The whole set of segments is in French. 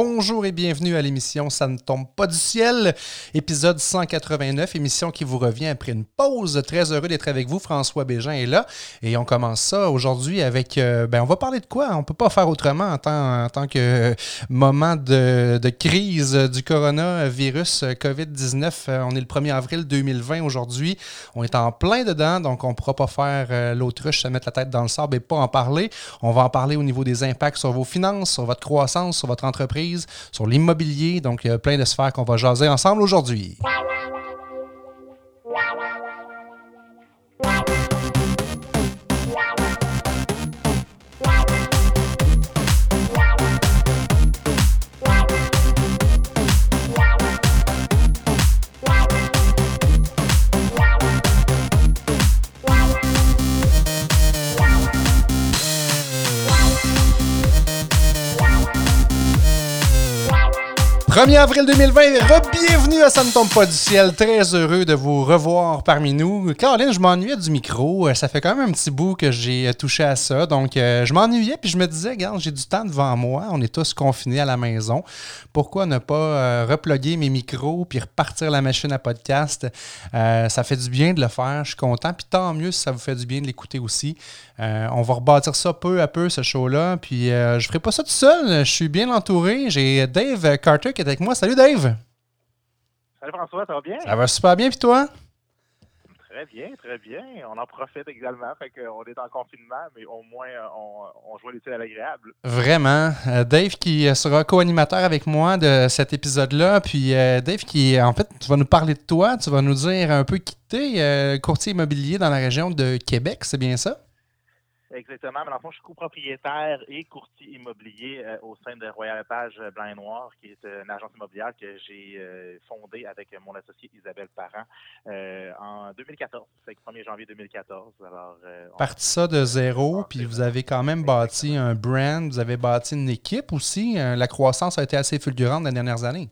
Bonjour et bienvenue à l'émission Ça ne tombe pas du ciel, épisode 189, émission qui vous revient après une pause. Très heureux d'être avec vous. François Bégin est là et on commence ça aujourd'hui avec. euh, ben, on va parler de quoi? On peut pas faire autrement en tant, que euh, moment de, crise du coronavirus euh, COVID-19. Euh, On est le 1er avril 2020 aujourd'hui. On est en plein dedans, donc on ne pourra pas faire l'autruche, se mettre la tête dans le sable et pas en parler. On va en parler au niveau des impacts sur vos finances, sur votre croissance, sur votre entreprise, sur l'immobilier. Donc, il y a plein de sphères qu'on va jaser ensemble aujourd'hui. « 1er avril 2020, re-bienvenue à Ça ne tombe pas du ciel. Très heureux de vous revoir parmi nous. Caroline, je m'ennuyais du micro. Euh, Ça fait quand même un petit bout que j'ai euh, touché à ça. Donc, euh, je m'ennuyais puis je me disais, regarde, j'ai du temps devant moi. On est tous confinés à la maison. Pourquoi ne pas euh, reploguer mes micros puis repartir la machine à podcast? Ça fait du bien de le faire. Je suis content. Puis tant mieux si ça vous fait du bien de l'écouter aussi. Euh, on va rebâtir ça peu à peu, ce show-là. Puis euh, je ferai pas ça tout seul. Je suis bien entouré. J'ai Dave Carter qui est avec moi. Salut Dave! Salut François, ça va bien? Ça va super bien, puis toi? Très bien, très bien. On en profite également. Fait qu'on est en confinement, mais au moins euh, on, on joue l'utile à l'agréable. Vraiment. Euh, Dave qui sera co-animateur avec moi de cet épisode-là. Puis euh, Dave qui, en fait, tu vas nous parler de toi. Tu vas nous dire un peu qui t'es, euh, courtier immobilier dans la région de Québec, c'est bien ça? Exactement. Mais dans le fond, je suis copropriétaire et courtier immobilier euh, au sein de Royal Page Blanc et Noir, qui est euh, une agence immobilière que j'ai euh, fondée avec mon associé Isabelle Parent euh, en 2014. C'est le 1er janvier 2014. Alors, Parti ça de zéro, puis vous avez quand même bâti un brand, vous avez bâti une équipe aussi. La croissance a été assez fulgurante dans les dernières années.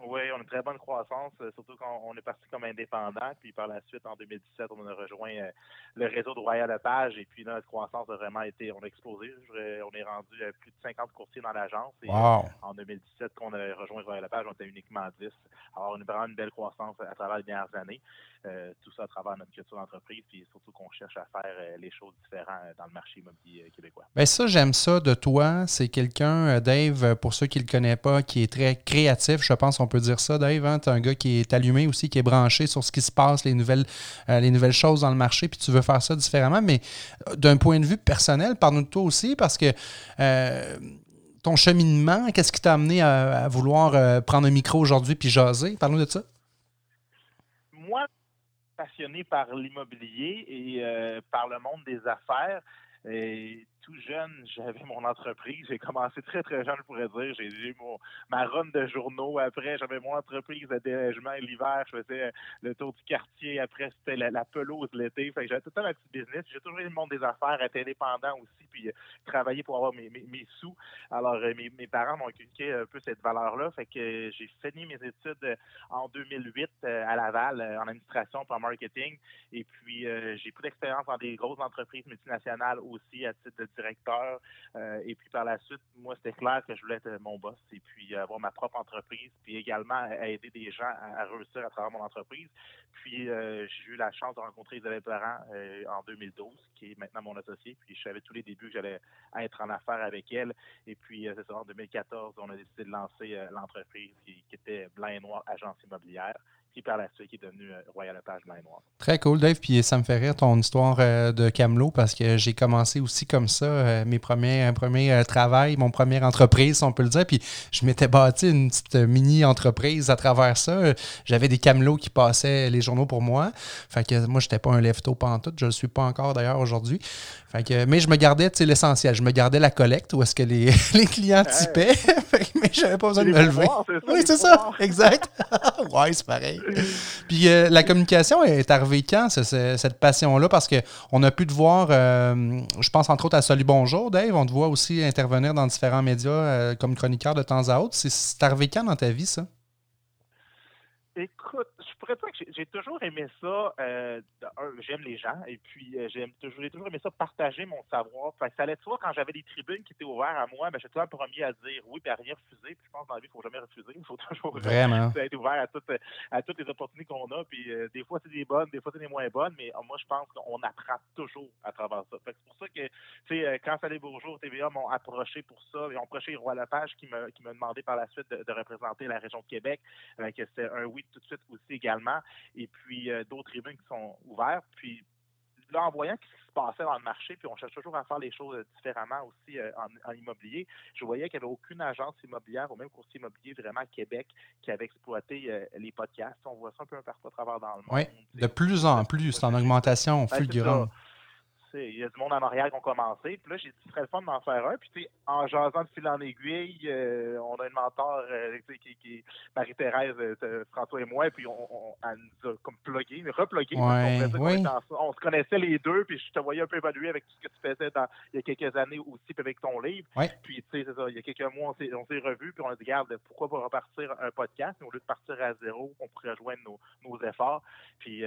Oui, une très bonne croissance, euh, surtout quand on est parti comme indépendant. Puis par la suite, en 2017, on a rejoint euh, le réseau de Royal Lepage. Et puis là, notre croissance a vraiment été, on a explosé. On est rendu à plus de 50 courtiers dans l'agence. Et Wow! en 2017, quand on a rejoint Royal Lepage, on était uniquement 10. Alors, on a vraiment une belle croissance à travers les dernières années. Euh, tout ça à travers notre culture d'entreprise. Puis surtout qu'on cherche à faire euh, les choses différentes euh, dans le marché immobilier euh, québécois. Ben ça, j'aime ça de toi. C'est quelqu'un, euh, Dave, euh, pour ceux qui ne le connaissent pas, qui est très créatif. Je pense qu'on peut dire ça, Dave. Hein? Tu es un gars qui est allumé aussi, qui est branché sur ce qui se passe, les nouvelles, euh, les nouvelles choses dans le marché, puis tu veux faire ça différemment. Mais euh, d'un point de vue personnel, parle-nous de toi aussi, parce que euh, ton cheminement, qu'est-ce qui t'a amené à, vouloir prendre un micro aujourd'hui puis jaser? Parle-nous de ça. moi, passionné par l'immobilier et par le monde des affaires, tout jeune, j'avais mon entreprise. J'ai commencé très, très jeune, je pourrais dire. J'ai eu mon, ma run de journaux. Après, j'avais mon entreprise de déneigement l'hiver. Je faisais le tour du quartier. Après, c'était la, la pelouse l'été. Fait que j'avais tout le temps ma petite business. J'ai toujours eu le monde des affaires, être indépendant aussi, puis euh, travailler pour avoir mes, mes, mes sous. Alors, euh, mes, mes parents m'ont inculqué un peu cette valeur-là. Fait que euh, j'ai fini mes études euh, en 2008 euh, à Laval euh, en administration et en marketing. Et puis, euh, j'ai pris d'expérience dans des grosses entreprises multinationales aussi à titre de directeur. Euh, et puis, par la suite, moi, c'était clair que je voulais être euh, mon boss et puis euh, avoir ma propre entreprise, puis également aider des gens à, réussir à travers mon entreprise. Puis, j'ai eu la chance de rencontrer Isabelle Parent en 2012, qui est maintenant mon associé. Puis, je savais tous les débuts que j'allais être en affaires avec elle. Et puis, c'est ça, en 2014, on a décidé de lancer l'entreprise qui était Blanc et Noir Agence immobilière, qui par la suite qui est devenue euh, Royal Lepage Blanc et Noir. Très cool, Dave. Puis ça me fait rire ton histoire euh, de Camelot parce que j'ai commencé aussi comme ça euh, mes premiers, un premier euh, travail, mon première entreprise, si on peut le dire. Puis je m'étais bâti une petite euh, mini-entreprise à travers ça. Euh, J'avais des Camelots qui passaient les journaux pour moi. Fait que moi, j'étais pas un lève-tôt pantoute. Je le suis pas encore d'ailleurs aujourd'hui. Fait que, mais je me gardais, tu sais, l'essentiel. Je me gardais la collecte où est-ce que les, les clients typaient. Fait que- mais j'avais pas besoin de me lever. pouvoirs, c'est ça, Oui, c'est ça. Exact. ouais, c'est pareil. Puis euh, la communication est arrivée quand, ce- ce- cette passion-là? Parce qu'on a pu te voir, euh, je pense entre autres à Salut Bonjour, Dave. On te voit aussi intervenir dans différents médias euh, comme chroniqueur de temps à autre. C'est- arrivé quand dans ta vie, ça? Écoute, pourrais dire que j'ai toujours aimé ça. Euh, j'aime les gens et puis euh, j'ai toujours, toujours aimé ça partager mon savoir. Fait ça allait toujours quand j'avais des tribunes qui étaient ouvertes à moi, ben, j'étais toujours le premier à dire oui et à rien refuser. Puis je pense que dans la vie, il ne faut jamais refuser. Il faut toujours être ouvert à toutes, à toutes les opportunités qu'on a. Puis des fois, c'est des bonnes, des fois, c'est des moins bonnes, mais moi, je pense qu'on apprend toujours à travers ça. C'est pour ça que, tu sais, quand Salé Bourgeois, TVA m'ont approché pour ça. Ils ont approché Roi Lepage qui m'a qui demandé par la suite de, représenter la région de Québec. que c'était un oui tout de suite aussi également. Et puis euh, d'autres tribunes qui sont ouvertes. Puis là, en voyant ce qui se passait dans le marché, puis on cherche toujours à faire les choses différemment aussi euh, en, immobilier, je voyais qu'il n'y avait aucune agence immobilière ou même courtier immobilier vraiment à Québec qui avait exploité euh, les podcasts. On voit ça un peu partout à travers dans le monde. Oui, de plus en plus, c'est en augmentation ben, il y a du monde à Montréal qui ont commencé. Puis là, j'ai dit, ce serait le fun d'en faire un. Puis, tu sais, en jasant de fil en aiguille, euh, on a une mentor euh, qui, qui, Marie-Thérèse, euh, François et moi, puis on, elle nous a comme plugué, replugué. on, se connaissait les deux, puis je te voyais un peu évoluer avec tout ce que tu faisais dans, il y a quelques années aussi, puis avec ton livre. Puis, tu sais, c'est ça, il y a quelques mois, on s'est, revus, puis on a dit, regarde, pourquoi pas repartir un podcast? au lieu de partir à zéro, on pourrait rejoindre nos, nos efforts, puis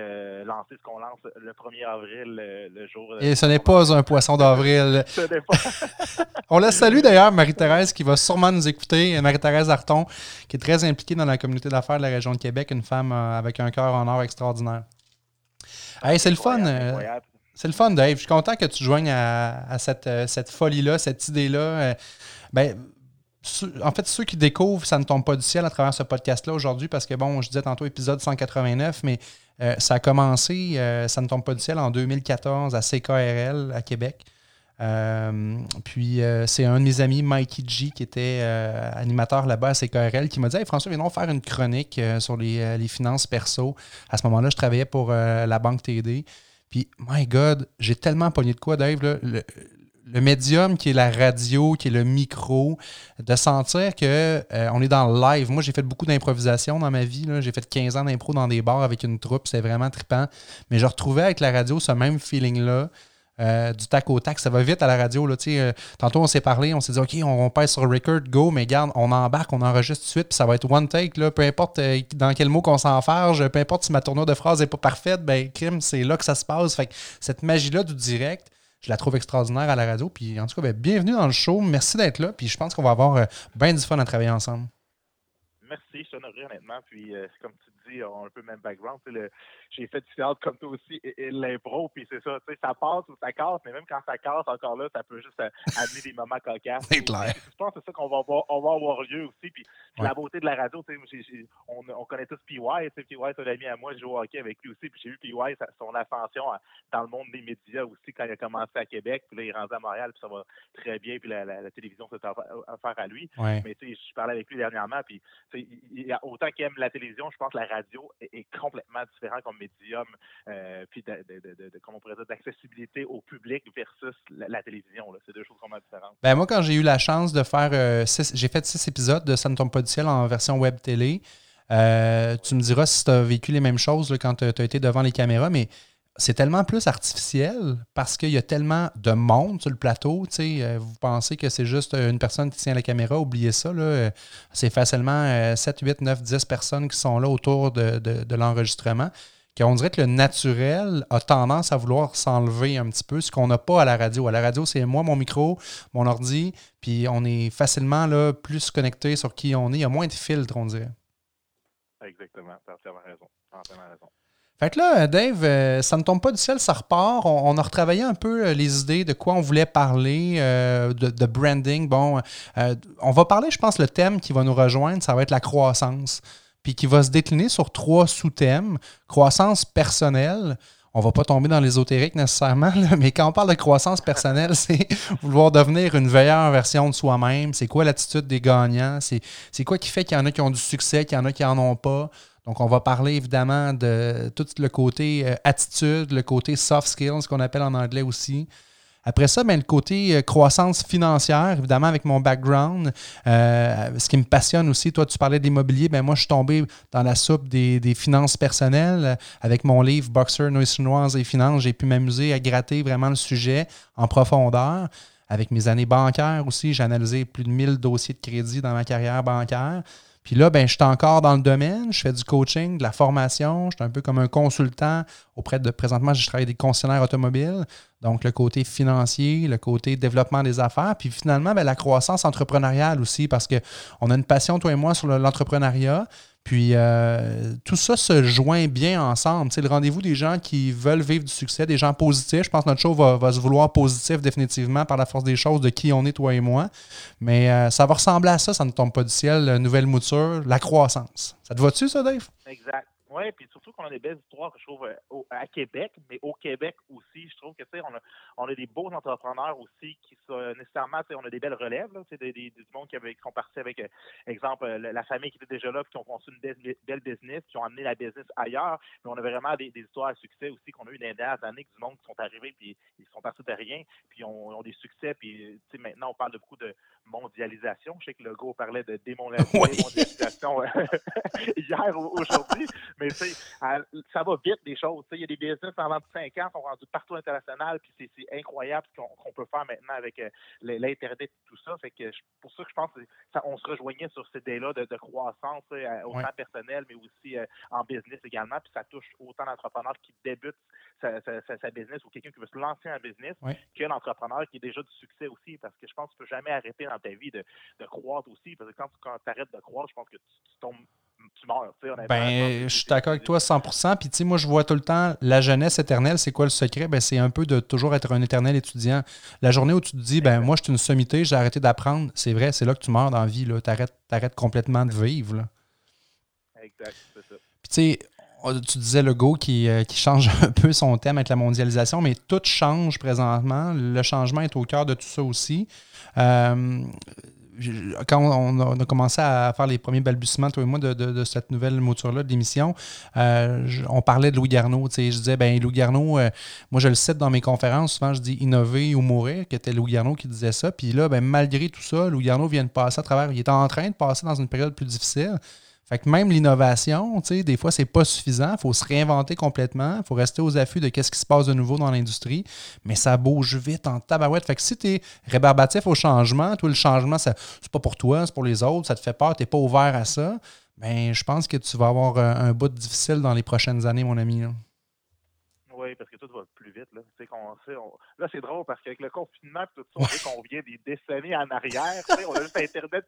lancer ce qu'on lance le 1er avril, le jour ce n'est pas un poisson d'avril. On la salue d'ailleurs, Marie-Thérèse, qui va sûrement nous écouter. Marie-Thérèse Arton, qui est très impliquée dans la communauté d'affaires de la région de Québec, une femme euh, avec un cœur en or extraordinaire. c'est le fun. Euh, c'est le fun, Dave. Je suis content que tu joignes à, cette, euh, cette folie-là, cette idée-là. Ben, en fait, ceux qui découvrent, ça ne tombe pas du ciel à travers ce podcast-là aujourd'hui, parce que, bon, je disais tantôt épisode 189, mais euh, ça a commencé, euh, ça ne tombe pas du ciel, en 2014 à CKRL à Québec. Euh, puis c'est un de mes amis, Mikey G, qui était animateur là-bas à CKRL, qui m'a dit Hey François, viens faire une chronique sur les, finances perso. À ce moment-là, je travaillais pour la banque TD. Puis, my God, j'ai tellement pogné de quoi, Dave. Là, médium qui est la radio, qui est le micro, de sentir que euh, on est dans le live. Moi, j'ai fait beaucoup d'improvisation dans ma vie. J'ai fait 15 ans d'impro dans des bars avec une troupe. C'est vraiment trippant. Mais je retrouvais avec la radio ce même feeling-là. Euh, du tac au tac, ça va vite à la radio. Là, euh, tantôt, on s'est parlé, on s'est dit, OK, on, passe sur record, go, mais garde, on embarque, on enregistre tout de suite, puis ça va être one take. Là, peu importe dans quel mot qu'on s'enfarge, peu importe si ma tournure de phrase n'est pas parfaite, ben, crime, c'est là que ça se passe. Fait cette magie-là du direct, je la trouve extraordinaire à la radio. Puis en tout cas, ben, bienvenue dans le show. Merci d'être là. Puis je pense qu'on va avoir euh, bien du fun à travailler ensemble. Merci, je suis honoré honnêtement. Puis euh, comme tu dis, on a un peu le même background. Le, j'ai fait du théâtre comme toi aussi et, l'impro, puis c'est ça, tu sais, ça passe ou ça casse, mais même quand ça casse, encore là, ça peut juste euh, amener des moments cocasses. C'est clair. Je pense que c'est ça qu'on va avoir, on va avoir lieu aussi, puis la beauté de la radio, tu sais, on, on, connaît tous PY, tu sais, PY, c'est un ami à moi, je joue au hockey avec lui aussi, puis j'ai vu PY, son ascension dans le monde des médias aussi quand il a commencé à Québec, puis là, il est rendu à Montréal, puis ça va très bien, puis la, télévision, c'est affaire à lui. Mais tu sais, je parlais avec lui dernièrement, puis il, autant qu'il aime la télévision, je pense que la radio est, est complètement différente comme médium, euh, puis de, d'accessibilité au public versus la, télévision. C'est deux choses complètement différentes. Ben moi, quand j'ai eu la chance de faire euh, j'ai fait six épisodes de Ça ne tombe pas du ciel en version web télé. Euh, tu me diras si tu as vécu les mêmes choses quand tu as été devant les caméras, mais c'est tellement plus artificiel parce qu'il y a tellement de monde sur le plateau. vous pensez que c'est juste une personne qui tient la caméra, oubliez ça. C'est facilement 7, 8, 9, 10 personnes qui sont là autour de, de l'enregistrement qu'on dirait que le naturel a tendance à vouloir s'enlever un petit peu, ce qu'on n'a pas à la radio. À la radio, c'est moi, mon micro, mon ordi, puis on est facilement là, plus connecté sur qui on est. Il y a moins de filtres, on dirait. Exactement, tu as raison. raison. Fait que là, Dave, euh, ça ne tombe pas du ciel, ça repart. On, a retravaillé un peu euh, les idées de quoi on voulait parler, euh, de, branding. Bon, on va parler, je pense, le thème qui va nous rejoindre, ça va être la croissance puis qui va se décliner sur trois sous-thèmes. Croissance personnelle, on va pas tomber dans l'ésotérique nécessairement, mais quand on parle de croissance personnelle, c'est vouloir devenir une meilleure version de soi-même. C'est quoi l'attitude des gagnants? C'est quoi qui fait qu'il y en a qui ont du succès, qu'il y en a qui n'en ont pas? Donc, on va parler évidemment de tout le côté euh, attitude, le côté soft skills, ce qu'on appelle en anglais aussi. Après ça, ben, le côté euh, croissance financière, évidemment, avec mon background, euh, ce qui me passionne aussi, toi, tu parlais d'immobilier, ben, moi, je suis tombé dans la soupe des, finances personnelles. Avec mon livre Boxer, Noise chinoise et finances, j'ai pu m'amuser à gratter vraiment le sujet en profondeur. Avec mes années bancaires aussi, j'ai analysé plus de 1000 dossiers de crédit dans ma carrière bancaire. Puis là, ben, je suis encore dans le domaine, je fais du coaching, de la formation, je suis un peu comme un consultant auprès de, présentement, je travaille des concessionnaires automobiles, donc le côté financier, le côté développement des affaires, puis finalement, ben, la croissance entrepreneuriale aussi, parce qu'on a une passion, toi et moi, sur l'entrepreneuriat. Puis euh, tout ça se joint bien ensemble. C'est le rendez-vous des gens qui veulent vivre du succès, des gens positifs. Je pense que notre show va, se vouloir positif définitivement par la force des choses de qui on est, toi et moi. Mais euh, ça va ressembler à ça, ça ne tombe pas du ciel. Nouvelle mouture, la croissance. Ça te va-tu, ça, Dave? Exact. Oui, puis surtout qu'on a des belles histoires que je trouve euh, à Québec, mais au Québec aussi, je trouve que tu sais, on a, on a des beaux entrepreneurs aussi qui sont nécessairement, tu sais, on a des belles relèves, là, tu sais, des, des, du monde qui, avait, qui sont partis avec, euh, exemple, euh, la famille qui était déjà là, puis qui ont conçu une belle, business, qui ont amené la business ailleurs, mais on a vraiment des, histoires à succès aussi qu'on a eu dans les dernières années, du monde qui sont arrivés, puis ils sont partis de rien, puis ont, ont des succès, puis tu sais, maintenant on parle de beaucoup de mondialisation. Je sais que le gars parlait de démondialisation hier ou aujourd'hui, mais ça va vite des choses. Il y a des business en 25 ans qui sont rendus partout international, puis c'est incroyable ce qu'on peut faire maintenant avec euh, l'Internet et tout ça. Fait que pour ça que je pense qu'on se rejoignait sur cette idée-là de, croissance, autant personnel, mais aussi euh, en business également. Puis ça touche autant d'entrepreneurs qui débutent sa, business ou quelqu'un qui veut se lancer en business que l'entrepreneur qui est déjà du succès aussi. Parce que je pense que tu ne peux jamais arrêter dans ta vie de, croître aussi. Parce que quand, tu arrêtes de croître, je pense que tu tombes tu meurs. Ben, je suis d'accord avec toi 100%. Puis, tu sais, moi, je vois tout le temps la jeunesse éternelle. C'est quoi le secret? Ben, c'est un peu de toujours être un éternel étudiant. La journée où tu te dis, ben, moi, je suis une sommité, j'ai arrêté d'apprendre, c'est vrai, c'est là que tu meurs dans la vie. Tu arrêtes, complètement de vivre. Là. Exact, c'est ça. Puis, tu sais, tu disais le go qui, euh, qui, change un peu son thème avec la mondialisation, mais tout change présentement. Le changement est au cœur de tout ça aussi. Euh, quand on a, commencé à faire les premiers balbutiements, toi et moi, de, cette nouvelle mouture-là de l'émission, euh, on parlait de Louis Garneau. Je disais, ben Louis Garneau, euh, moi je le cite dans mes conférences, souvent je dis innover ou mourir, qui était Louis Garneau qui disait ça. Puis là, ben, malgré tout ça, Louis Garneau vient de passer à travers, il est en train de passer dans une période plus difficile. Fait que même l'innovation, des fois, c'est pas suffisant. Il faut se réinventer complètement. Il faut rester aux affûts de qu'est-ce qui se passe de nouveau dans l'industrie. Mais ça bouge vite en tabarouette. Fait que si tu es rébarbatif au changement, tout le changement, c'est pas pour toi, c'est pour les autres, ça te fait peur, tu pas ouvert à ça, bien, je pense que tu vas avoir un, bout difficile dans les prochaines années, mon ami. Oui, parce que tout va plus vite. Là, là c'est drôle parce qu'avec le confinement, tout ça, on dit qu'on vient des décennies en arrière. on a juste Internet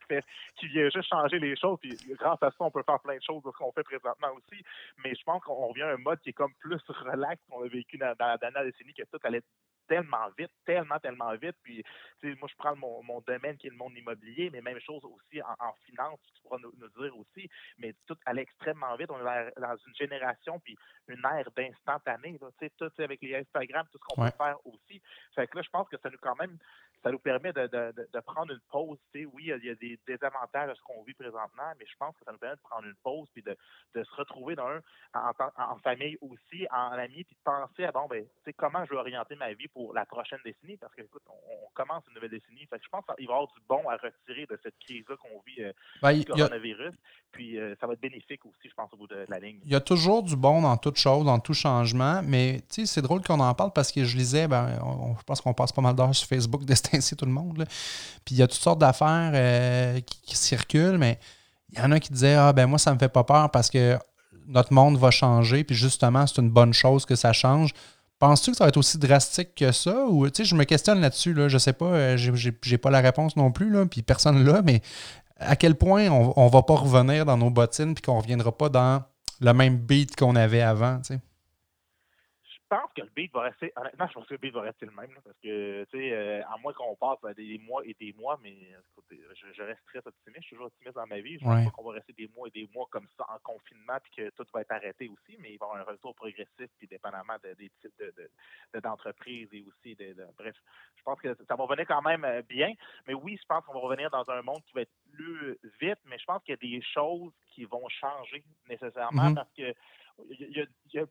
qui, vient juste changer les choses. Puis grâce à ça, on peut faire plein de choses de ce qu'on fait présentement aussi. Mais je pense qu'on revient à un mode qui est comme plus relax qu'on a vécu dans, dans la dernière décennie, que tout allait tellement vite, tellement, tellement vite. Puis, moi, je prends mon, mon, domaine qui est le monde immobilier, mais même chose aussi en, finance, tu pourras nous, dire aussi. Mais tout allait extrêmement vite. On est dans une génération, puis une ère d'instantané. Tout avec les Instagram, tout ce qu'on peut faire aussi. Fait que là, je pense que ça nous, quand même, ça nous permet de, de, de prendre une pause. Oui, il y a des désavantages à ce qu'on vit présentement, mais je pense que ça nous permet de prendre une pause puis de, de se retrouver dans un, en, en, famille aussi, en amis, puis de penser à bon, ben, comment je vais orienter ma vie pour la prochaine décennie, parce que écoute, on, commence une nouvelle décennie. Fait que je pense qu'il va y avoir du bon à retirer de cette crise-là qu'on vit euh, ben, du coronavirus. Puis euh, ça va être bénéfique aussi, je pense, au bout de la ligne. Il y a toujours du bon dans toute chose, dans tout changement, mais c'est drôle qu'on en parle parce que je lisais, ben, je pense qu'on passe pas mal d'heures sur Facebook d'instincer tout le monde. Puis il y a toutes sortes d'affaires euh, qui, circulent, mais il y en a qui disaient Ah, ben moi, ça me fait pas peur parce que notre monde va changer, puis justement, c'est une bonne chose que ça change. Penses-tu que ça va être aussi drastique que ça? Ou, je me questionne là-dessus. Là, je sais pas, euh, j'ai pas la réponse non plus, là, puis personne là, mais à quel point on, ne va pas revenir dans nos bottines puis qu'on reviendra pas dans le même beat qu'on avait avant, tu sais? Je pense que le beat va rester. Honnêtement, je pense que le beat va rester le même. parce que, tu sais, euh, à moins qu'on passe des mois et des mois, mais je, reste très optimiste. Je suis toujours optimiste dans ma vie. Je ne pense pas qu'on va rester des mois et des mois comme ça en confinement puis que tout va être arrêté aussi, mais il va y avoir un retour progressif puis dépendamment des types d'entreprises et aussi de, Bref, je pense que ça va revenir quand même euh, bien. Mais oui, je pense qu'on va revenir dans un monde qui va être plus vite, mais je pense qu'il y a des choses qui vont changer nécessairement mm-hmm. parce que il y a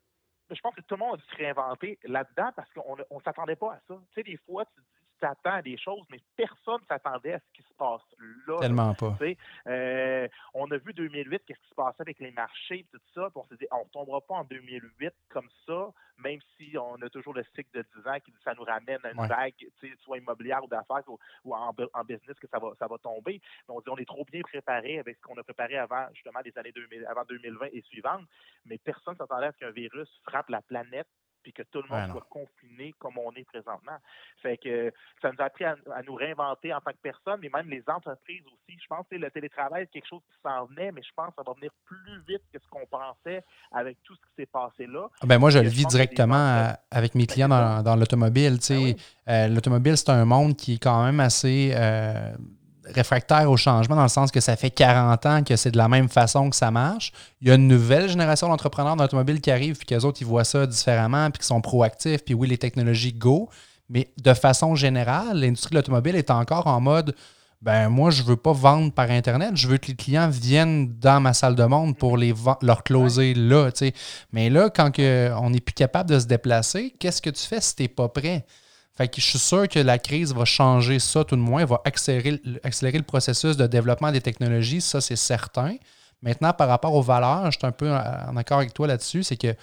je pense que tout le monde a dû se réinventer là-dedans parce qu'on ne s'attendait pas à ça. Tu sais, des fois, tu t'attends à des choses, mais personne ne s'attendait à ce qui se passe là. Tellement pas. Euh, on a vu 2008, qu'est-ce qui se passait avec les marchés et tout ça, puis on s'est dit, on ne tombera pas en 2008 comme ça, même si on a toujours le cycle de 10 ans qui dit que ça nous ramène à une vague, soit immobilière ou d'affaires ou, en, business que ça va, ça va tomber. Mais on dit on est trop bien préparé avec ce qu'on a préparé avant justement les années 2000, avant 2020 et suivantes. Mais personne ne s'attendait à ce qu'un virus frappe la planète puis que tout le monde soit confiné comme on est présentement. Fait que ça nous a appris à, nous réinventer en tant que personne, mais même les entreprises aussi. Je pense que le télétravail, c'est quelque chose qui s'en venait, mais je pense que ça va venir plus vite que ce qu'on pensait avec tout ce qui s'est passé là. Ah, ben moi, je le vis directement avec mes clients dans, l'automobile. Ben euh, l'automobile, c'est un monde qui est quand même assez euh, réfractaire au changement dans le sens que ça fait 40 ans que c'est de la même façon que ça marche. Il y a une nouvelle génération d'entrepreneurs d'automobile qui arrive, puis qu'eux autres, ils voient ça différemment, puis qui sont proactifs, puis oui, les technologies go. Mais de façon générale, l'industrie de l'automobile est encore en mode ben moi, je ne veux pas vendre par Internet, je veux que les clients viennent dans ma salle de monde pour les leur closer là. Mais là, quand on n'est plus capable de se déplacer, qu'est-ce que tu fais si tu n'es pas prêt? Fait que je suis sûr que la crise va changer ça, tout de moins, va accélérer, accélérer le processus de développement des technologies, ça c'est certain. Maintenant, par rapport aux valeurs, je suis un peu en accord avec toi là-dessus, c'est que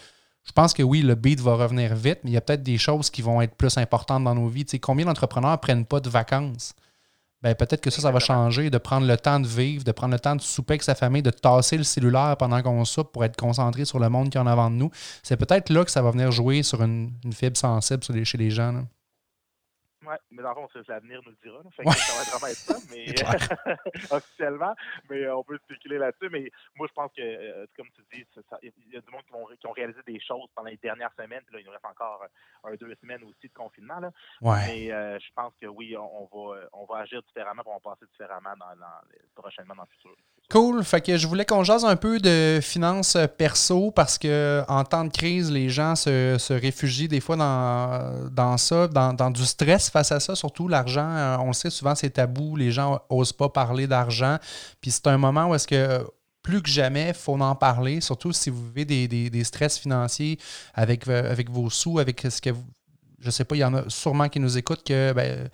je pense que oui, le beat va revenir vite, mais il y a peut-être des choses qui vont être plus importantes dans nos vies. Tu sais, combien d'entrepreneurs ne prennent pas de vacances? Ben, peut-être que ça, ça va changer, de prendre le temps de vivre, de prendre le temps de souper avec sa famille, de tasser le cellulaire pendant qu'on soupe pour être concentré sur le monde qui est en avant de nous. C'est peut-être là que ça va venir jouer sur une, fibre sensible chez les gens. Là. Oui, mais dans le fond, l'avenir nous le dira. Fait que Ça va vraiment être ça, mais officiellement. Mais euh, on peut spéculer là-dessus. Mais moi, je pense que, euh, comme tu dis, il y a du monde qui, ont réalisé des choses pendant les dernières semaines. Puis là, il nous reste encore un, deux semaines aussi de confinement. Là. Mais euh, je pense que oui, on, va, on va agir différemment, on va passer différemment dans, prochainement dans le futur. Cool. Fait que je voulais qu'on jase un peu de finances perso parce que en temps de crise, les gens se, se réfugient des fois dans, dans ça, dans, dans du stress face à surtout l'argent. Euh, on le sait, souvent c'est tabou, les gens n'osent pas parler d'argent. Puis c'est un moment où est-ce que plus que jamais, il faut en parler, surtout si vous vivez des, stress financiers avec, euh, avec vos sous, avec ce que vous, je sais pas, il y en a sûrement qui nous écoutent que ben,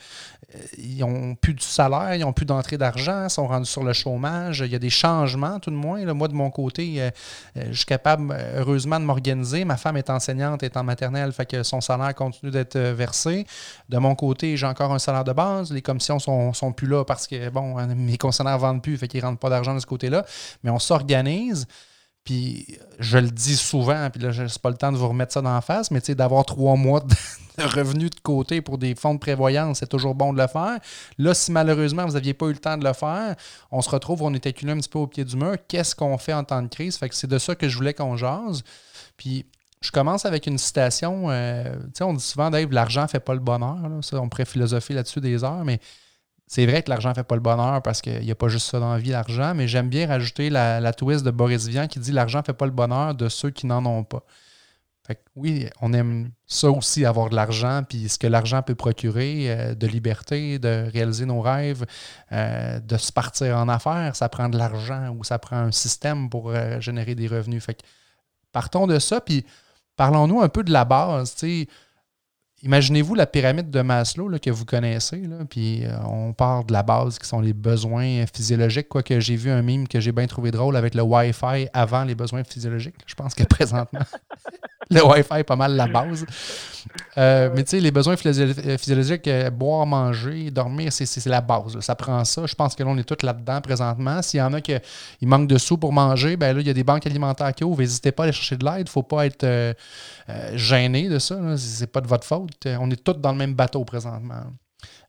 euh, ils n'ont plus de salaire, ils n'ont plus d'entrée d'argent, sont rendus sur le chômage. Il y a des changements, tout de moins. Moi, de mon côté, euh, euh, je suis capable, heureusement, de m'organiser. Ma femme est enseignante, est en maternelle, fait que son salaire continue d'être versé. De mon côté, j'ai encore un salaire de base. Les commissions sont, sont plus là parce que, bon, mes concessionnaires ne vendent plus, fait qu'ils ne rentrent pas d'argent de ce côté-là. Mais on s'organise. Puis je le dis souvent, puis là, je n'ai pas le temps de vous remettre ça dans la face, mais d'avoir trois mois de revenus de côté pour des fonds de prévoyance, c'est toujours bon de le faire. Là, si malheureusement vous n'aviez pas eu le temps de le faire, on se retrouve, on est acculé un petit peu au pied du mur. Qu'est-ce qu'on fait en temps de crise? Fait que c'est de ça que je voulais qu'on jase. Puis je commence avec une citation. Euh, on dit souvent, Dave, l'argent ne fait pas le bonheur. Ça, on pourrait philosopher là-dessus des heures, mais c'est vrai que l'argent ne fait pas le bonheur parce qu'il n'y a pas juste ça dans la vie, l'argent, mais j'aime bien rajouter la, la, twist de Boris Vian qui dit l'argent ne fait pas le bonheur de ceux qui n'en ont pas. Fait oui, on aime ça aussi, avoir de l'argent, puis ce que l'argent peut procurer, euh, de liberté, de réaliser nos rêves, euh, de se partir en affaires, ça prend de l'argent ou ça prend un système pour euh, générer des revenus. Fait partons de ça, puis parlons-nous un peu de la base. Imaginez-vous la pyramide de Maslow que vous connaissez, puis euh, on part de la base qui sont les besoins physiologiques. Quoique j'ai vu un mime que j'ai bien trouvé drôle avec le Wi-Fi avant les besoins physiologiques. Je pense que présentement, le Wi-Fi est pas mal la base. Euh, mais tu sais, les besoins physiologiques, euh, boire, manger, dormir, c'est la base. Ça prend ça. Je pense que là, on est tous là-dedans présentement. S'il y en a qui manquent de sous pour manger, ben là, il y a des banques alimentaires qui ouvrent. N'hésitez pas à aller chercher de l'aide. Il ne faut pas être gêné de ça. Ce n'est pas de votre faute. On est tous dans le même bateau présentement.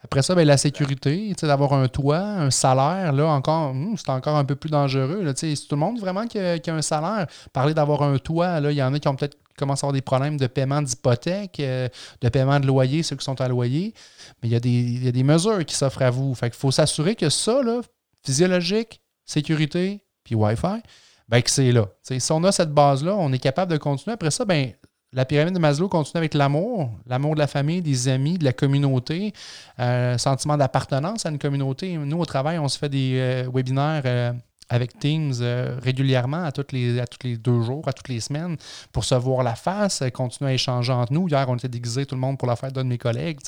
Après ça, ben, la sécurité, d'avoir un toit, un salaire, là encore, hmm, c'est encore un peu plus dangereux. C'est tout le monde vraiment qui a, un salaire. Parler d'avoir un toit, là, il y en a qui ont peut-être commencé à avoir des problèmes de paiement d'hypothèque, euh, de paiement de loyer, ceux qui sont à loyer. Mais il y, a des, des mesures qui s'offrent à vous. Fait qu'il faut s'assurer que ça, là, physiologique, sécurité, puis Wi-Fi, ben, que c'est là. si on a cette base-là, on est capable de continuer. Après ça, ben, la pyramide de Maslow continue avec l'amour, l'amour de la famille, des amis, de la communauté, euh, sentiment d'appartenance à une communauté. Nous, au travail, on se fait des euh, webinaires euh, avec Teams régulièrement, à, toutes les, à tous les deux jours, à toutes les semaines, pour se voir la face, continuer à échanger entre nous. Hier, on était déguisés tout le monde pour la fête d'un de mes collègues.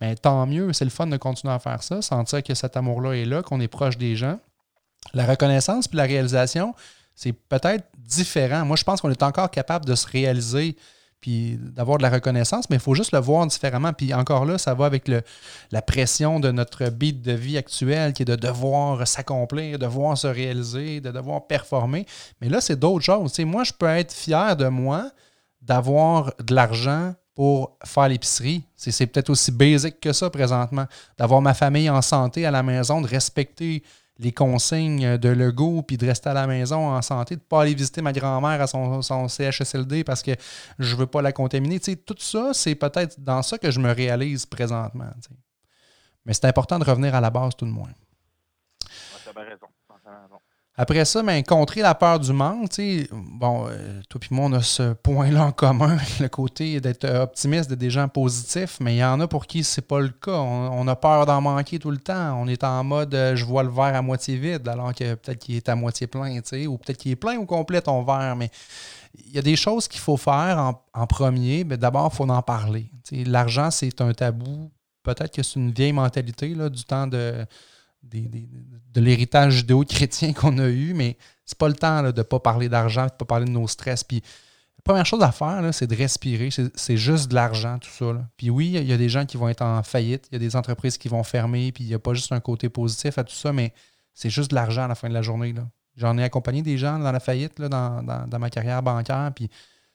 Mais tant mieux, c'est le fun de continuer à faire ça, sentir que cet amour-là est là, qu'on est proche des gens. La reconnaissance puis la réalisation, c'est peut-être différent. Moi, je pense qu'on est encore capable de se réaliser puis d'avoir de la reconnaissance, mais il faut juste le voir différemment. Puis encore là, ça va avec la pression de notre beat de vie actuel qui est de devoir s'accomplir, de devoir se réaliser, de devoir performer. Mais là, c'est d'autres choses. moi, je peux être fier de moi d'avoir de l'argent pour faire l'épicerie. C'est peut-être aussi basique que ça présentement. D'avoir ma famille en santé à la maison, de respecter les consignes de Legault, puis de rester à la maison en santé, de ne pas aller visiter ma grand-mère à son, CHSLD parce que je ne veux pas la contaminer. tout ça, c'est peut-être dans ça que je me réalise présentement. Mais c'est important de revenir à la base tout de moins. Après ça, ben, contrer la peur du manque, bon, euh, toi et moi, on a ce point-là en commun, le côté d'être optimiste, d'être des gens positifs, mais il y en a pour qui c'est pas le cas. On, a peur d'en manquer tout le temps. On est en mode euh, je vois le verre à moitié vide, alors que peut-être qu'il est à moitié plein, ou peut-être qu'il est plein ou complet ton verre, mais il y a des choses qu'il faut faire en, premier, mais d'abord, il faut en parler. L'argent, c'est un tabou. Peut-être que c'est une vieille mentalité là, du temps de de l'héritage judéo-chrétien qu'on a eu, mais c'est pas le temps de ne pas parler d'argent, de ne pas parler de nos stress. Puis la première chose à faire, c'est de respirer. C'est juste de l'argent, tout ça. Puis oui, il y a des gens qui vont être en faillite, il y a des entreprises qui vont fermer, puis il n'y a pas juste un côté positif à tout ça, mais c'est juste de l'argent à la fin de la journée. J'en ai accompagné des gens dans la faillite dans, ma carrière bancaire, puis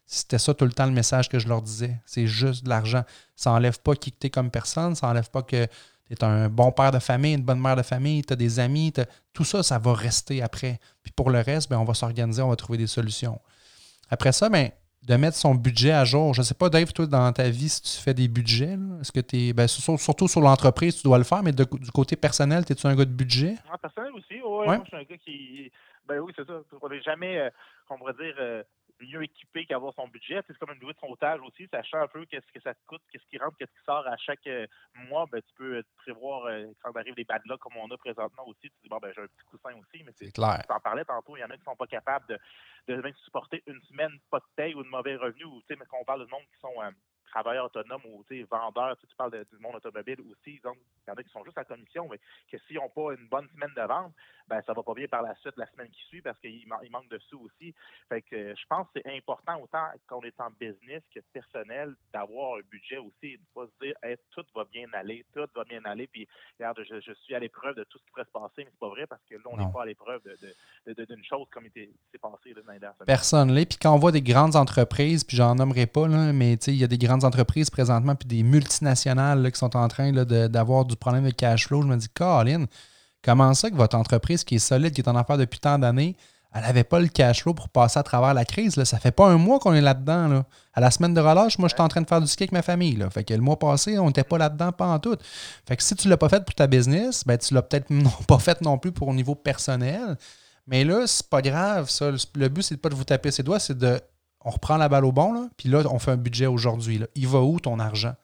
c'était ça tout le temps le message que je leur disais. C'est juste de l'argent. Ça n'enlève pas qui tu es comme personne, ça n'enlève pas que tu es un bon père de famille, une bonne mère de famille, tu as des amis, tout ça, ça va rester après. Puis pour le reste, ben, on va s'organiser, on va trouver des solutions. Après ça, ben, de mettre son budget à jour. Je ne sais pas, Dave, toi, dans ta vie, si tu fais des budgets, est-ce que tu es. Ben, surtout sur l'entreprise, tu dois le faire, mais du côté personnel, es-tu un gars de budget? Ah, personnel aussi, oui. Moi, je suis un gars qui. Ben oui, c'est ça. On n'est jamais, euh, on pourrait dire, euh, mieux équipé qu'avoir son budget. C'est comme une bouée de sauvetage aussi, sachant un peu qu'est-ce que ça te coûte, qu'est-ce qui rentre, qu'est-ce qui sort à chaque euh, mois. Ben, tu peux prévoir euh, quand arrive des bad luck comme on a présentement aussi. Tu dis, bon, ben, j'ai un petit coussin aussi, mais c'est clair. Tu en parlais tantôt, il y en a qui ne sont pas capables de, de même supporter une semaine pas de paye ou de mauvais revenus. Ou, mais quand on parle de monde qui sont euh, travailleurs autonomes ou vendeurs, tu, parles du monde automobile aussi, donc il y en a qui sont juste à commission, mais que s'ils n'ont pas une bonne semaine de vente, ben ça va pas bien par la suite la semaine qui suit parce qu'il il manque de sous aussi. Fait que je pense que c'est important autant qu'on est en business que personnel d'avoir un budget aussi et de pas se dire tout va bien aller, tout va bien aller, puis regarde, je, suis à l'épreuve de tout ce qui pourrait se passer, mais c'est pas vrai parce que là, on n'est pas à l'épreuve d'une de, de, chose comme il s'est passé dans les dernières Personne l'est. Puis quand on voit des grandes entreprises, puis j'en nommerai pas, là, mais il y a des grandes entreprises présentement, puis des multinationales qui sont en train d'avoir du problème de cash flow, je me dis, Colin, Comment ça que votre entreprise qui est solide, qui est en affaires depuis tant d'années, elle n'avait pas le cash flow pour passer à travers la crise. Là? Ça fait pas un mois qu'on est là-dedans. Là. À la semaine de relâche, moi, j'étais en train de faire du ski avec ma famille. Fait que le mois passé, on n'était pas là-dedans, pas en tout. Fait que si tu ne l'as pas fait pour ta business, ben, tu l'as peut-être pas fait non plus pour au niveau personnel. Mais là, c'est pas grave. Le but, c'est pas de vous taper ses doigts, c'est de. On reprend la balle au bon, là, puis là, on fait un budget aujourd'hui. Il va où ton argent?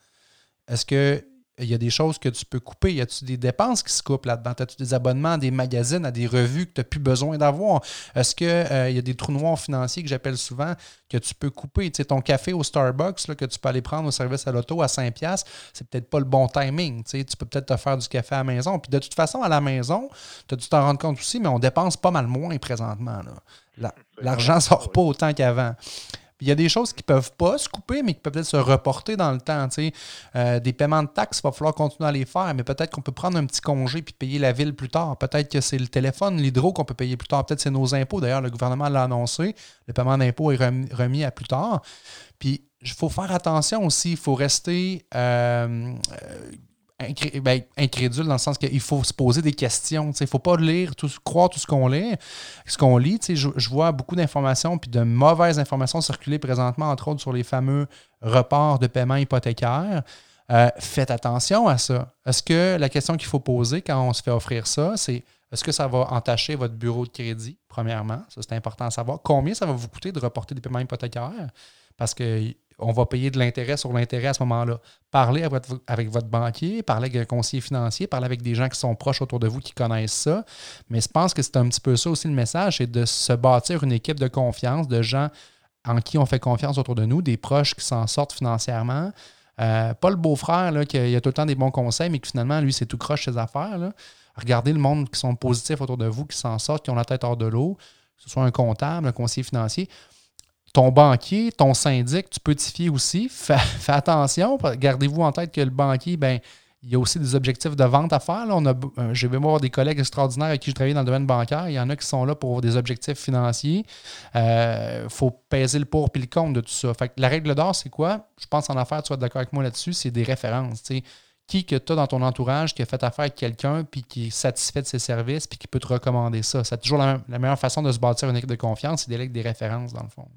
Est-ce que il y a des choses que tu peux couper. Y a-tu des dépenses qui se coupent là-dedans? As-tu des abonnements à des magazines, à des revues que tu n'as plus besoin d'avoir? Est-ce qu'il euh, y a des trous noirs financiers que j'appelle souvent que tu peux couper? Tu sais, ton café au Starbucks là, que tu peux aller prendre au service à l'auto à 5$, c'est peut-être pas le bon timing. Tu, sais, tu peux peut-être te faire du café à la maison. Puis de toute façon, à la maison, tu as dû t'en rendre compte aussi, mais on dépense pas mal moins présentement. L'argent ne sort pas autant qu'avant. Il y a des choses qui ne peuvent pas se couper, mais qui peuvent peut-être se reporter dans le temps. Euh, des paiements de taxes, il va falloir continuer à les faire, mais peut-être qu'on peut prendre un petit congé puis payer la ville plus tard. Peut-être que c'est le téléphone, l'hydro qu'on peut payer plus tard. Peut-être c'est nos impôts. D'ailleurs, le gouvernement l'a annoncé. Le paiement d'impôts est remis à plus tard. Puis, il faut faire attention aussi. Il faut rester euh, ben, incrédule dans le sens qu'il faut se poser des questions. Il ne faut pas lire, tout, croire tout ce qu'on lit. Ce qu'on lit, je, je, vois beaucoup d'informations puis de mauvaises informations circuler présentement, entre autres sur les fameux reports de paiement hypothécaire. Euh, faites attention à ça. Est-ce que la question qu'il faut poser quand on se fait offrir ça, c'est est-ce que ça va entacher votre bureau de crédit, premièrement? Ça, c'est important à savoir. Combien ça va vous coûter de reporter des paiements hypothécaires? Parce que on va payer de l'intérêt sur l'intérêt à ce moment-là. Parlez avec votre, banquier, parlez avec un conseiller financier, parlez avec des gens qui sont proches autour de vous, qui connaissent ça. Mais je pense que c'est un petit peu ça aussi le message, c'est de se bâtir une équipe de confiance, de gens en qui on fait confiance autour de nous, des proches qui s'en sortent financièrement. Euh, pas le beau-frère qui a, tout le temps des bons conseils, mais qui finalement, lui, c'est tout croche ses affaires. Regardez le monde qui sont positifs autour de vous, qui s'en sortent, qui ont la tête hors de l'eau, que ce soit un comptable, un conseiller financier ton banquier, ton syndic, tu peux t'y fier aussi. Fais, attention. Gardez-vous en tête que le banquier, ben, il y a aussi des objectifs de vente à faire. Là. On a, euh, je vais des collègues extraordinaires avec qui je travaille dans le domaine bancaire. Il y en a qui sont là pour des objectifs financiers. Il euh, faut peser le pour et le contre de tout ça. Fait la règle d'or, c'est quoi? Je pense en affaires, tu vas être d'accord avec moi là-dessus, c'est des références. Qui que tu as dans ton entourage qui a fait affaire avec quelqu'un puis qui est satisfait de ses services puis qui peut te recommander ça? C'est toujours la, meilleure façon de se bâtir une équipe de confiance, c'est d'électer des références dans le fond.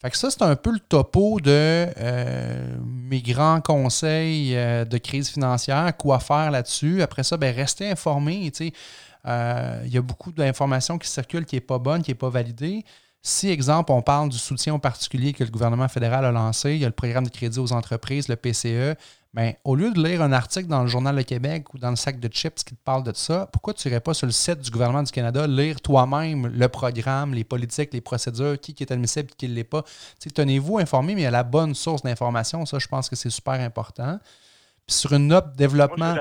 Fait que ça, c'est un peu le topo de euh, mes grands conseils euh, de crise financière, quoi faire là-dessus. Après ça, ben, restez informé. Euh, il y a beaucoup d'informations qui circulent qui n'est pas bonne, qui n'est pas validée. Si, exemple, on parle du soutien en particulier que le gouvernement fédéral a lancé, il y a le programme de crédit aux entreprises, le PCE, Bien, au lieu de lire un article dans le Journal de Québec ou dans le sac de chips qui te parle de ça, pourquoi tu n'irais pas sur le site du gouvernement du Canada lire toi-même le programme, les politiques, les procédures, qui, est admissible et qui ne l'est pas? Tenez-vous informé, mais il y a la bonne source d'information. Ça, je pense que c'est super important. Puis sur une note développement.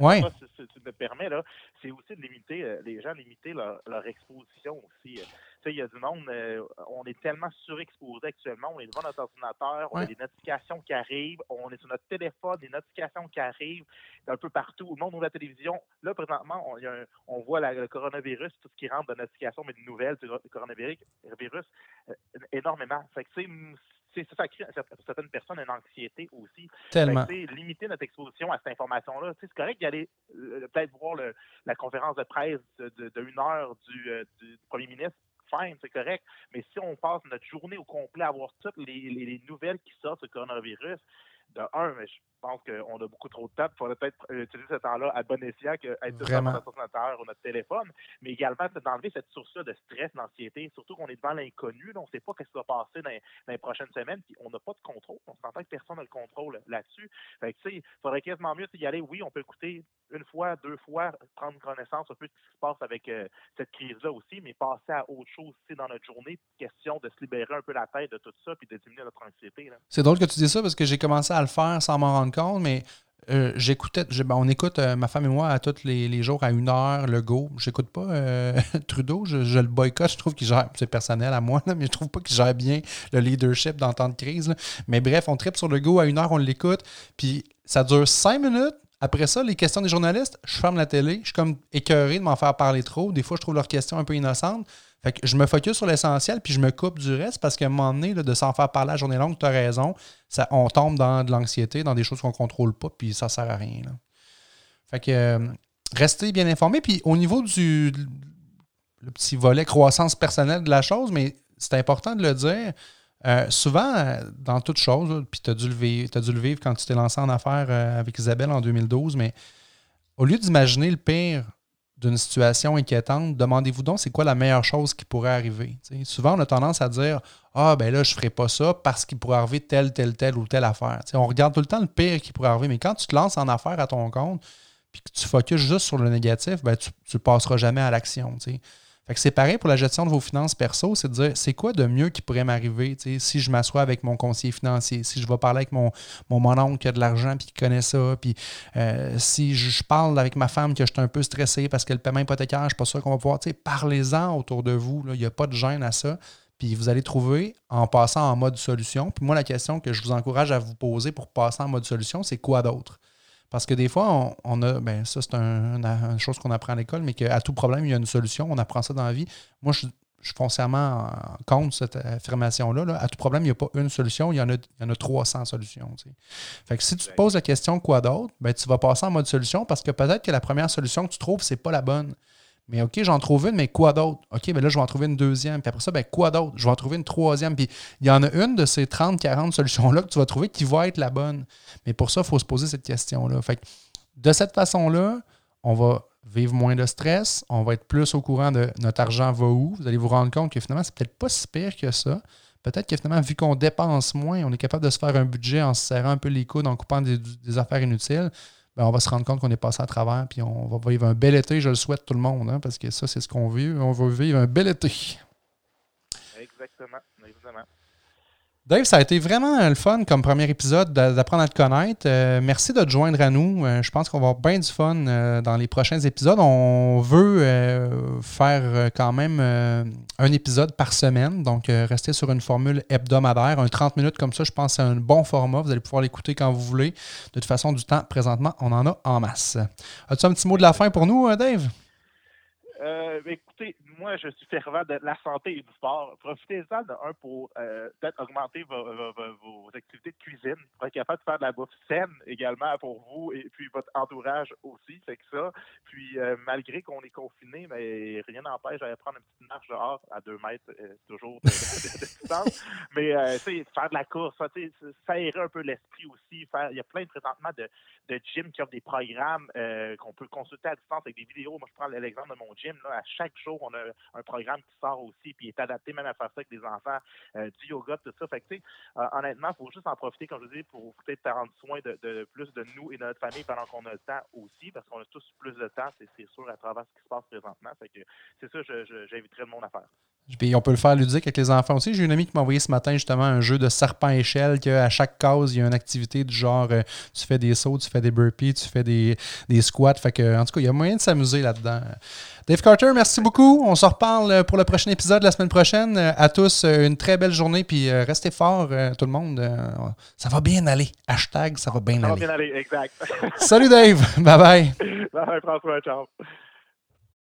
Moi, je si, tu me permets, c'est aussi de limiter, euh, les gens limiter leur, leur exposition aussi. Il y a du monde, euh, on est tellement surexposé actuellement, on est devant notre ordinateur, on a des notifications qui arrivent, on est sur notre téléphone, des notifications qui arrivent un peu partout. Le monde ouvre la télévision. Là, présentement, on, on voit le coronavirus, tout ce qui rentre de notifications, mais de nouvelles du coronavirus, virus, euh, énormément. Fait que, ça crée pour certaines personnes une anxiété aussi. Tellement. limiter notre exposition à cette information-là. C'est correct d'aller euh, peut-être voir la conférence de presse de, une heure du, du premier ministre c'est correct. Mais si on passe notre journée au complet à voir toutes les, les nouvelles qui sortent sur coronavirus, de un, mais je pense qu'on a beaucoup trop de temps. Il faudrait peut-être utiliser ce temps-là à bon escient qu'être sur notre ordinateur ou notre téléphone, mais également d'enlever cette source-là de stress, d'anxiété, surtout qu'on est devant l'inconnu, on ne sait pas ce qui va passer dans, les prochaines semaines, puis on n'a pas de contrôle. On s'entend que personne n'a le contrôle là-dessus. il faudrait quasiment mieux y aller. Oui, on peut écouter une fois, deux fois, prendre connaissance un peu de ce qui se passe avec euh, cette crise-là aussi, mais passer à autre chose aussi dans notre journée, question de se libérer un peu la tête de tout ça, puis de diminuer notre anxiété. C'est drôle que tu dis ça parce que j'ai commencé à le faire sans m'en rendre compte, mais euh, j'écoutais, ben, on écoute, euh, ma femme et moi, à tous les, jours, à une heure, le go. J'écoute pas euh, Trudeau, je, le boycotte. Je trouve qu'il gère, c'est personnel à moi, mais je trouve pas qu'il gère bien le leadership dans le temps de crise. Mais bref, on tripe sur le go à une heure, on l'écoute. Puis ça dure cinq minutes. Après ça, les questions des journalistes, je ferme la télé. Je suis comme écœuré de m'en faire parler trop. Des fois, je trouve leurs questions un peu innocentes. Fait que je me focus sur l'essentiel, puis je me coupe du reste parce qu'à un moment donné, de s'en faire parler la journée longue, tu as raison. Ça, on tombe dans de l'anxiété, dans des choses qu'on ne contrôle pas, puis ça ne sert à rien. Fait que euh, restez bien informés. Puis au niveau du petit volet croissance personnelle de la chose, mais c'est important de le dire. Euh, souvent, dans toute chose, puis tu as, dû le vivre quand tu t'es lancé en affaires euh, avec Isabelle en 2012, mais au lieu d'imaginer le pire d'une situation inquiétante, demandez-vous donc c'est quoi la meilleure chose qui pourrait arriver. souvent, on a tendance à dire Ah, ben là, je ne ferai pas ça parce qu'il pourrait arriver telle, telle, telle ou telle affaire. on regarde tout le temps le pire qui pourrait arriver, mais quand tu te lances en affaire à ton compte puis que tu focuses juste sur le négatif, ben, tu ne passeras jamais à l'action. Fait que c'est pareil pour la gestion de vos finances perso, c'est de dire c'est quoi de mieux qui pourrait m'arriver si je m'assois avec mon conseiller financier, si je vais parler avec mon, mon, oncle qui a de l'argent puis qui connaît ça, puis euh, si je, parle avec ma femme que je suis un peu stressé parce que le paiement hypothécaire, je ne suis pas sûr qu'on va pouvoir, parlez-en autour de vous, il n'y a pas de gêne à ça. Puis vous allez trouver en passant en mode solution. Puis moi, la question que je vous encourage à vous poser pour passer en mode solution, c'est quoi d'autre? Parce que des fois, on, a, ben ça c'est une chose qu'on apprend à l'école, mais qu'à tout problème, il y a une solution. On apprend ça dans la vie. Moi, je, suis foncièrement contre cette affirmation-là. À tout problème, il n'y a pas une solution, il y en a, il y en a 300 solutions. Fait que si tu te poses la question quoi d'autre, ben, tu vas passer en mode solution parce que peut-être que la première solution que tu trouves, ce n'est pas la bonne. Mais OK, j'en trouve une, mais quoi d'autre? OK, ben là, je vais en trouver une deuxième. Puis après ça, ben quoi d'autre? Je vais en trouver une troisième. Puis il y en a une de ces 30, 40 solutions-là que tu vas trouver qui va être la bonne. Mais pour ça, il faut se poser cette question-là. Fait que de cette façon-là, on va vivre moins de stress, on va être plus au courant de notre argent va où. Vous allez vous rendre compte que finalement, c'est peut-être pas si pire que ça. Peut-être que finalement, vu qu'on dépense moins, on est capable de se faire un budget en se serrant un peu les coudes, en coupant des affaires inutiles. Ben, on va se rendre compte qu'on est passé à travers, puis on va vivre un bel été. Je le souhaite tout le monde, hein, parce que ça, c'est ce qu'on veut. On va vivre un bel été. Exactement. Exactement. Dave, ça a été vraiment le fun comme premier épisode d'apprendre à te connaître. Euh, merci de te joindre à nous. Euh, je pense qu'on va avoir bien du fun euh, dans les prochains épisodes. On veut faire quand même un épisode par semaine, donc rester sur une formule hebdomadaire. Un 30 minutes comme ça, je pense c'est un bon format. Vous allez pouvoir l'écouter quand vous voulez. De toute façon, du temps, présentement, on en a en masse. As-tu un petit mot de la fin pour nous, Dave? écoutez, moi, je suis fervent de la santé et du sport. Profitez-en de un pour euh, peut-être augmenter vos, activités de cuisine, pour être capable de faire de la bouffe saine également pour vous et puis votre entourage aussi. Fait que ça. Puis euh, malgré qu'on est confiné, mais rien n'empêche d'aller prendre une petite marche dehors à deux mètres, euh, toujours de, distance. Mais faire de la course, ça, ça un peu l'esprit aussi. Faire, il y a plein de présentement de, de gyms qui offrent des programmes qu'on peut consulter à distance avec des vidéos. Moi, je prends l'exemple de mon gym. Là, à chaque jour, on a un programme qui sort aussi, puis est adapté même à faire ça avec des enfants, euh, du yoga, tout ça. Fait que, euh, honnêtement, il faut juste en profiter, comme je dis, pour peut-être prendre soin de, plus de nous et de notre famille pendant qu'on a le temps aussi, parce qu'on a tous plus de temps, c'est sûr, à travers ce qui se passe présentement. Fait que c'est ça, j'inviterais le monde à faire. Puis on peut le faire ludique avec les enfants aussi. J'ai une amie qui m'a envoyé ce matin justement un jeu de serpent-échelle qu'à chaque case, il y a une activité du genre euh, tu fais des sauts, tu fais des burpees, tu fais des, des squats. Fait que, en tout cas, il y a moyen de s'amuser là-dedans. Dave Carter, merci beaucoup. On se reparle pour le prochain épisode la semaine prochaine. À tous, une très belle journée. Puis euh, restez forts, euh, tout le monde. Ça va bien aller. Hashtag, ça va bien aller. Ça va bien aller, exact. Salut Dave. Bye bye. Bye, François. Ciao.